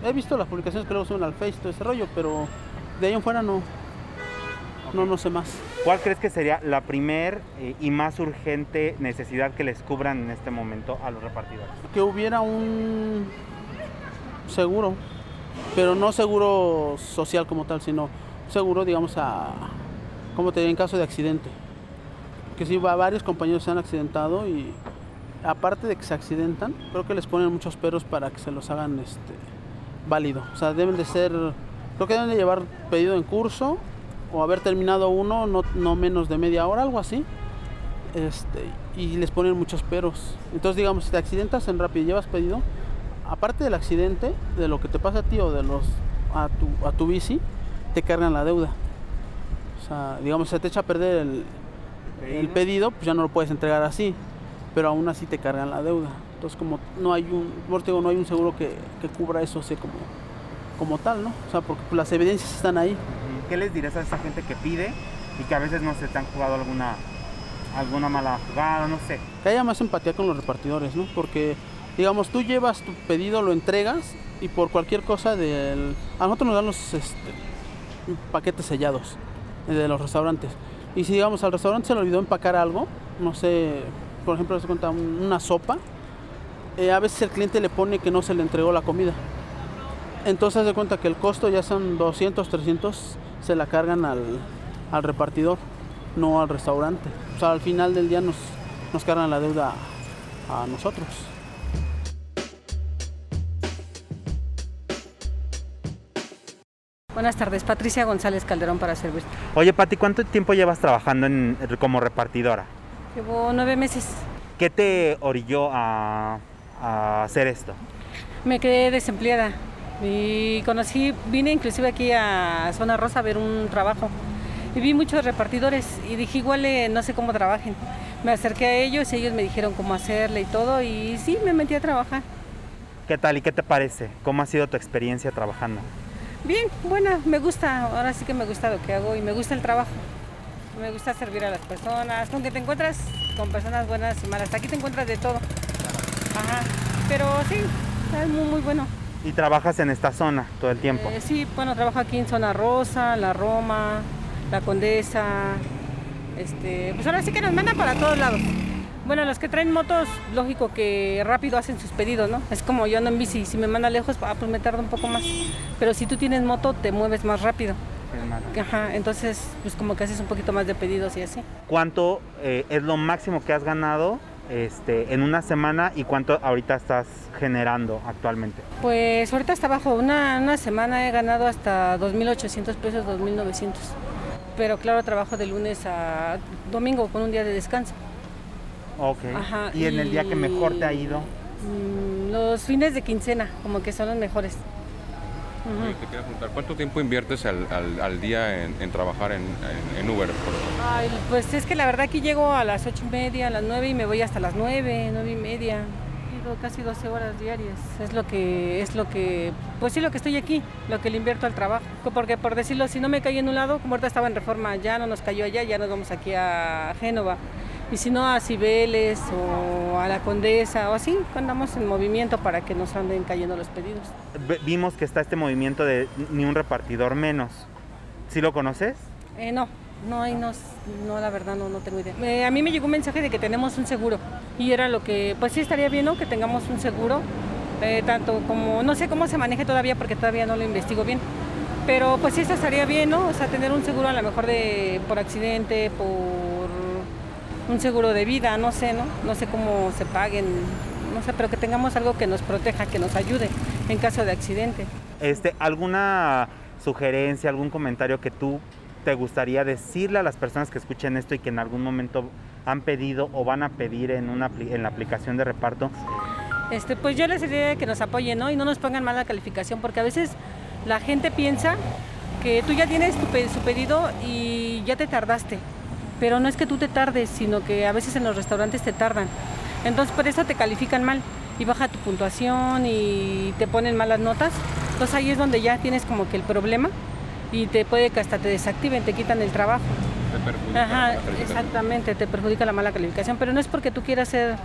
He visto las publicaciones que luego suben al Face, todo ese rollo, pero de ahí en fuera no. No, no sé más. ¿Cuál crees que sería la primer eh, y más urgente necesidad que les cubran en este momento a los repartidores? Que hubiera un seguro, pero no seguro social como tal, sino seguro, digamos, a, como te digo, en caso de accidente. Que si va, varios compañeros se han accidentado y aparte de que se accidentan, creo que les ponen muchos peros para que se los hagan este, válido. O sea, deben de ser, creo que deben de llevar pedido en curso o haber terminado uno, no, no menos de media hora, algo así. Este, y les ponen muchos peros. Entonces, digamos, si te accidentas en rápido y llevas pedido, aparte del accidente, de lo que te pasa a ti o de los a tu, a tu bici, te cargan la deuda. O sea, digamos, se te echa a perder el, el pedido, pues ya no lo puedes entregar así, pero aún así te cargan la deuda. Entonces, como no hay un, digo, no hay un seguro que, que cubra eso, así como, como tal, ¿no? O sea, porque las evidencias están ahí. ¿Qué les dirás a esa gente que pide y que a veces no se te han jugado alguna, alguna mala jugada, no sé? Que haya más empatía con los repartidores, ¿no? Porque, digamos, tú llevas tu pedido, lo entregas y por cualquier cosa del... A nosotros nos dan los este, paquetes sellados de los restaurantes. Y si, digamos, al restaurante se le olvidó empacar algo, no sé, por ejemplo, se cuenta un- una sopa, eh, a veces el cliente le pone que no se le entregó la comida. Entonces se cuenta que el costo ya son 200, 300, se la cargan al, al repartidor, no al restaurante. O sea, al final del día nos, nos cargan la deuda a nosotros. Buenas tardes, Patricia González Calderón para servirte. Oye, Pati, ¿cuánto tiempo llevas trabajando en- como repartidora? Llevo nueve meses. ¿Qué te orilló a, a hacer esto? Me quedé desempleada y conocí, vine inclusive aquí a Zona Rosa a ver un trabajo y vi muchos repartidores y dije igual eh, no sé cómo trabajen. Me acerqué a ellos y ellos me dijeron cómo hacerle y todo y sí, me metí a trabajar. ¿Qué tal y qué te parece? ¿Cómo ha sido tu experiencia trabajando? Bien, buena, me gusta, ahora sí que me gusta lo que hago y me gusta el trabajo. Me gusta servir a las personas, con que te encuentras con personas buenas y malas. Aquí te encuentras de todo. Ajá, pero sí, es muy, muy bueno. ¿Y trabajas en esta zona todo el tiempo? Eh, sí, bueno, trabajo aquí en Zona Rosa, La Roma, La Condesa. Este, pues ahora sí que nos mandan para todos lados. Bueno, los que traen motos, lógico que rápido hacen sus pedidos, ¿no? Es como yo ando en bici, si me manda lejos, ah, pues me tarda un poco más. Pero si tú tienes moto, te mueves más rápido. Ajá, entonces, pues como que haces un poquito más de pedidos y así. ¿Cuánto eh, es lo máximo que has ganado este, en una semana y cuánto ahorita estás generando actualmente? Pues ahorita está bajo. Una, una semana he ganado hasta 2.800 pesos, 2.900. Pero claro, trabajo de lunes a domingo con un día de descanso. Ok. Ajá, ¿Y en el día que mejor te ha ido? Mm, Los fines de quincena, como que son los mejores. Te preguntar, ¿cuánto tiempo inviertes al, al- al día en, en trabajar en, en- en Uber? Ay, pues es que la verdad aquí llego a las ocho y media, a las nueve y me voy hasta las nueve, nueve y media. Llego casi 12 horas diarias. Es lo que, es lo que, pues sí, lo que estoy aquí, lo que le invierto al trabajo. Porque por decirlo, si no me caí en un lado, como ahorita estaba en reforma, ya no nos cayó allá, ya nos vamos aquí a Génova. Y si no, a Cibeles o a la Condesa o así, andamos en movimiento para que nos anden cayendo los pedidos. Vimos que está este movimiento de ni un repartidor menos. ¿Sí lo conoces? Eh, no, no, ahí no, no, la verdad no, no tengo idea. Eh, a mí me llegó un mensaje de que tenemos un seguro y era lo que, pues sí estaría bien, ¿no? Que tengamos un seguro, eh, tanto como, no sé cómo se maneja todavía porque todavía no lo investigo bien, Pero pues sí, eso estaría bien, ¿no? O sea, tener un seguro a lo mejor de por accidente, por un seguro de vida, no sé, ¿no? No sé cómo se paguen, no sé, pero que tengamos algo que nos proteja, que nos ayude en caso de accidente. Este, ¿Alguna sugerencia, algún comentario que tú te gustaría decirle a las personas que escuchen esto y que en algún momento han pedido o van a pedir en, una, la aplicación de reparto? Este, pues yo les diría que nos apoyen. Y no nos pongan mala calificación, porque a veces la gente piensa que tú ya tienes tu, su pedido y ya te tardaste. Pero no es que tú te tardes, sino que a veces en los restaurantes te tardan. Entonces por eso te califican mal y baja tu puntuación y te ponen malas notas. Entonces ahí es donde ya tienes como que el problema y te puede que hasta te desactiven, te quitan el trabajo. Te perjudica Ajá, la exactamente, te perjudica la mala calificación, pero no es porque tú quieras ser,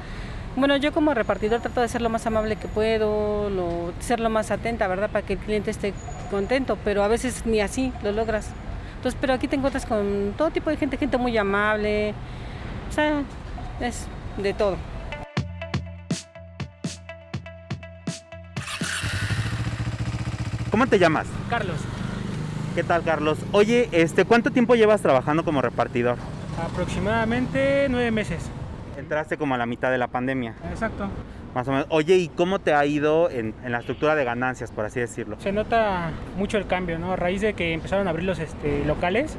bueno, yo como repartidor trato de ser lo más amable que puedo, lo- ser lo más atenta, ¿verdad? Para que el cliente esté contento, pero a veces ni así lo logras. Entonces, pero aquí te encuentras con todo tipo de gente, gente muy amable, o sea, es de todo. ¿Cómo te llamas? Carlos, ¿Qué tal, Carlos? Oye, este, ¿cuánto tiempo llevas trabajando como repartidor? aproximadamente nueve meses. Entraste como a la mitad de la pandemia, Exacto. más o menos. Oye, ¿y cómo te ha ido en, en la estructura de ganancias, por así decirlo? Se nota mucho el cambio, ¿no? A raíz de que empezaron a abrir los este, locales,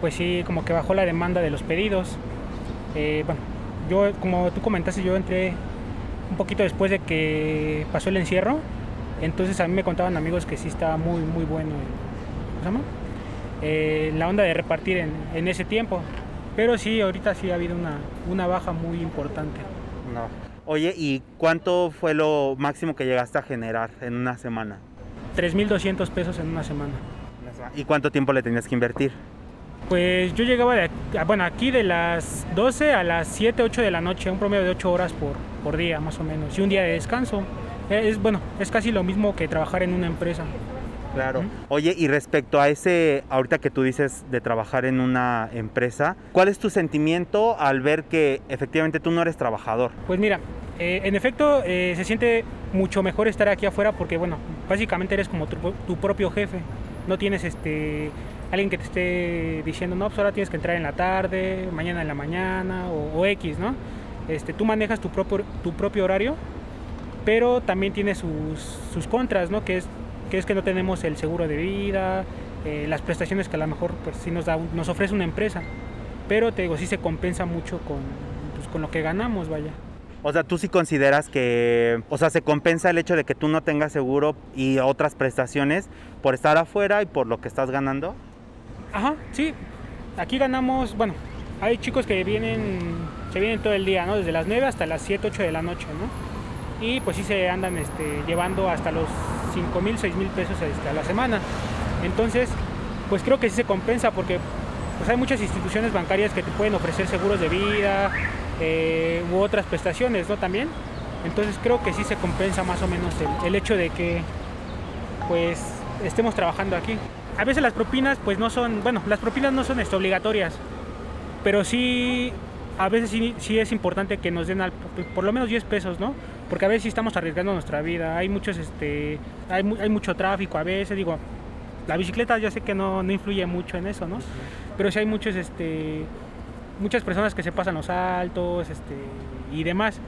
pues sí, como que bajó la demanda de los pedidos. Eh, bueno, yo, como tú comentaste, yo entré un poquito después de que pasó el encierro, entonces a mí me contaban amigos que sí estaba muy, muy bueno el- ¿cómo se llama? Eh, la onda de repartir en, en ese tiempo. Pero sí, ahorita sí ha habido una, una baja muy importante. No. Oye, ¿y cuánto fue lo máximo que llegaste a generar en una semana? 3.200 pesos en una semana. ¿Y cuánto tiempo le tenías que invertir? Pues yo llegaba de, aquí- ah, bueno, aquí de las 12 a las 7, 8 de la noche, un promedio de 8 horas por, por día más o menos, y un día de descanso. Eh, Es, bueno, es casi lo mismo que trabajar en una empresa. Claro. Oye, y respecto a ese, ahorita que tú dices de trabajar en una empresa, ¿cuál es tu sentimiento al ver que efectivamente tú no eres trabajador? Pues mira, eh, en efecto eh, se siente mucho mejor estar aquí afuera porque, bueno, básicamente eres como tu, tu propio jefe. No tienes este alguien que te esté diciendo, no, pues ahora tienes que entrar en la tarde, mañana en la mañana o, o X, ¿no? Este, tú manejas tu propio, tu propio horario, pero también tiene sus, sus contras, ¿no? Que es, que es que no tenemos el seguro de vida, eh, las prestaciones que a lo mejor pues sí nos, da, nos ofrece una empresa. Pero te digo, sí se compensa mucho con, pues, con lo que ganamos, vaya. O sea, tú sí consideras que, o sea, se compensa el hecho de que tú no tengas seguro y otras prestaciones por estar afuera y por lo que estás ganando? Ajá, sí. Aquí ganamos, bueno, hay chicos que vienen, se vienen todo el día, ¿no? Desde las 9 hasta las 7, 8 de la noche, ¿no? Y pues sí se andan este, llevando hasta los 5 mil, 6 mil pesos este, a la semana. Entonces, pues creo que sí se compensa porque pues hay muchas instituciones bancarias que te pueden ofrecer seguros de vida eh, u otras prestaciones, ¿no? También. Entonces creo que sí se compensa más o menos el, el hecho de que pues estemos trabajando aquí. A veces las propinas pues no son, bueno, las propinas no son este, obligatorias, pero sí, a veces sí, sí es importante que nos den al- por lo menos 10 pesos, ¿no? Porque a veces sí estamos arriesgando nuestra vida, hay muchos, este, hay, hay mucho tráfico a veces, digo, la bicicleta yo sé que no, no influye mucho en eso, ¿no? Pero sí hay muchos, este, muchas personas que se pasan los altos, este, y demás.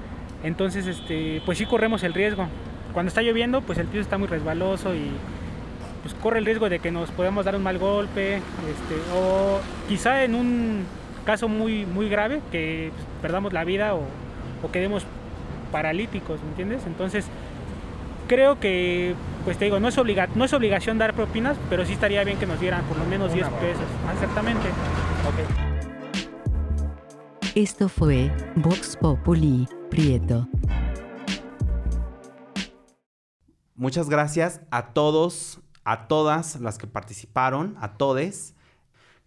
Entonces, este, pues sí corremos el riesgo. Cuando está lloviendo, pues el piso está muy resbaloso y pues corre el riesgo de que nos podamos dar un mal golpe, este, o quizá en un caso muy, muy grave que pues, perdamos la vida o, o quedemos paralíticos, ¿me entiendes? Entonces, creo que, pues te digo, no es, obliga no es obligación dar propinas, pero sí estaría bien que nos dieran por lo menos 10 pesos. Exactamente. Esto fue Vox Populi, Prieto. Muchas gracias a todos, a todas las que participaron, a todes.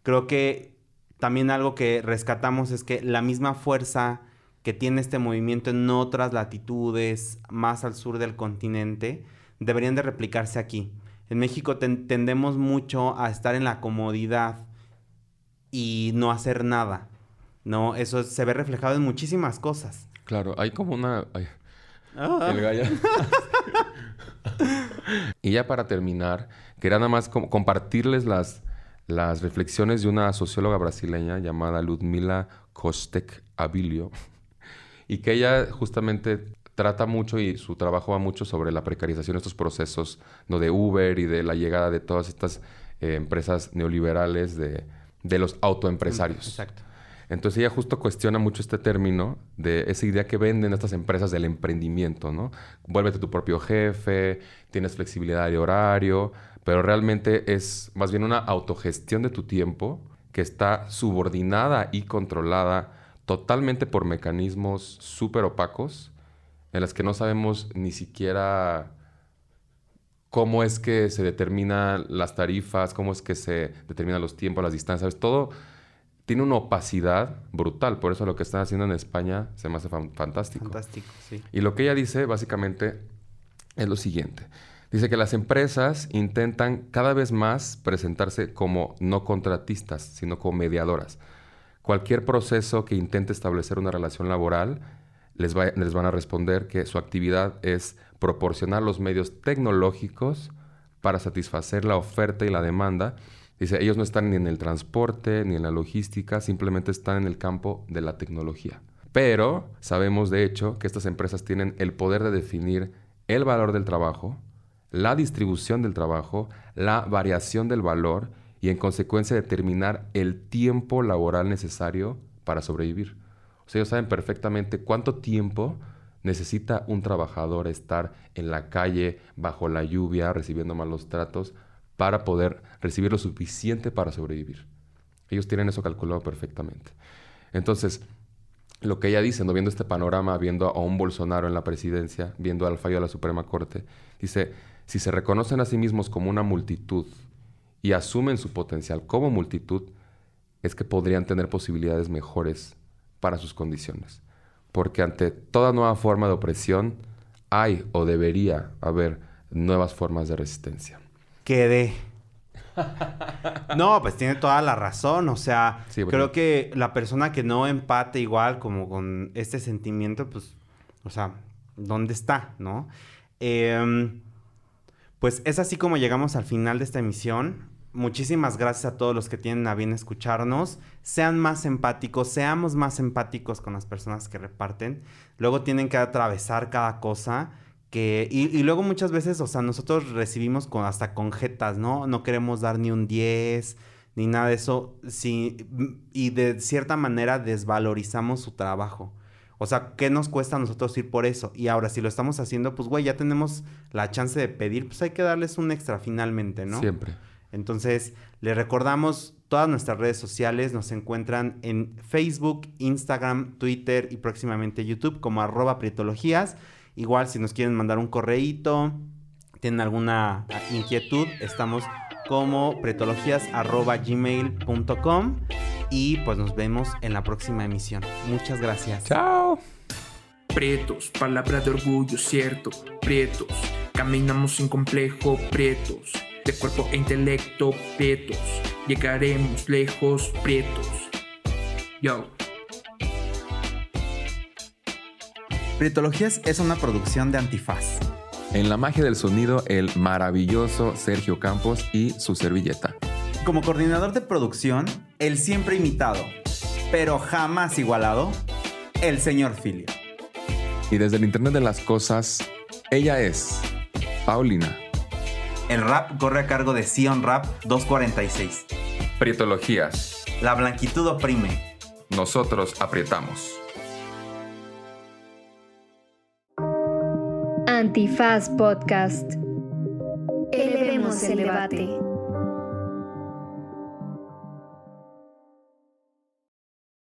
Creo que también algo que rescatamos es que la misma fuerza que tiene este movimiento en otras latitudes más al sur del continente deberían de replicarse aquí. En México ten- tendemos mucho a estar en la comodidad y no hacer nada. No, eso se ve reflejado en muchísimas cosas. Claro, hay como una... ay, Ah. El gallo. *laughs* y ya para terminar, quería nada más com- compartirles las, las reflexiones de una socióloga brasileña llamada Ludmila Kostek Abilio, y que ella justamente trata mucho y su trabajo va mucho sobre la precarización de estos procesos ¿no? de Uber y de la llegada de todas estas eh, empresas neoliberales de, de los autoempresarios. Exacto. Entonces ella justo cuestiona mucho este término de esa idea que venden estas empresas del emprendimiento, ¿no? Vuélvete tu propio jefe, tienes flexibilidad de horario, pero realmente es más bien una autogestión de tu tiempo que está subordinada y controlada totalmente por mecanismos súper opacos en las que no sabemos ni siquiera cómo es que se determinan las tarifas, cómo es que se determinan los tiempos, las distancias, todo tiene una opacidad brutal. Por eso lo que están haciendo en España se me hace fan- fantástico. Fantástico, sí. Y lo que ella dice básicamente es lo siguiente. Dice que las empresas intentan cada vez más presentarse como no contratistas, sino como mediadoras. Cualquier proceso que intente establecer una relación laboral, les, va- les van a responder que su actividad es proporcionar los medios tecnológicos para satisfacer la oferta y la demanda. Dice, ellos no están ni en el transporte ni en la logística, simplemente están en el campo de la tecnología. Pero sabemos de hecho que estas empresas tienen el poder de definir el valor del trabajo, la distribución del trabajo, la variación del valor y en consecuencia determinar el tiempo laboral necesario para sobrevivir. O sea, ellos saben perfectamente cuánto tiempo necesita un trabajador estar en la calle, bajo la lluvia, recibiendo malos tratos, para poder recibir lo suficiente para sobrevivir. Ellos tienen eso calculado perfectamente. Entonces, lo que ella dice, ¿no? viendo este panorama, viendo a un Bolsonaro en la presidencia, viendo al fallo de la Suprema Corte, dice, si se reconocen a sí mismos como una multitud y asumen su potencial como multitud, es que podrían tener posibilidades mejores para sus condiciones. Porque ante toda nueva forma de opresión, hay o debería haber nuevas formas de resistencia. Quedé. *laughs* No, pues tiene toda la razón. O sea, Sí, creo que la persona que no empate igual como con este sentimiento, pues, o sea, ¿dónde está, no? Em, pues es así como llegamos al final de esta emisión. Muchísimas gracias a todos los que tienen a bien escucharnos. Sean más empáticos, seamos más empáticos con las personas que reparten. Luego tienen que atravesar cada cosa. Que, y, luego muchas veces, o sea, nosotros recibimos con, hasta con jetas, ¿no? No queremos dar ni un 10, ni nada de eso. Y de cierta manera desvalorizamos su trabajo. O sea, ¿qué nos cuesta a nosotros ir por eso? Y ahora, si lo estamos haciendo, pues, güey, ya tenemos la chance de pedir, pues hay que darles un extra finalmente, ¿no? Siempre. Entonces, les recordamos todas nuestras redes sociales. Nos encuentran en Facebook, Instagram, Twitter y próximamente YouTube como arroba prietologías. Igual, si nos quieren mandar un correíto, tienen alguna inquietud, estamos como pretologías arroba gmail.com y pues nos vemos en la próxima emisión. Muchas gracias. Chao. Prietos, palabra de orgullo, cierto. Prietos, caminamos sin complejo, prietos. De cuerpo e intelecto, prietos. Llegaremos lejos, prietos. Yo. Prietologías es una producción de Antifaz. En la magia del sonido, el maravilloso Sergio Campos y su servilleta. Como coordinador de producción, el siempre imitado, pero jamás igualado, el señor Filio. Y desde el Internet de las Cosas, ella es Paulina. El rap corre a cargo de Sion Rap 246. Prietologías. La blanquitud oprime. Nosotros aprietamos. Antifaz Podcast. Elevemos el debate.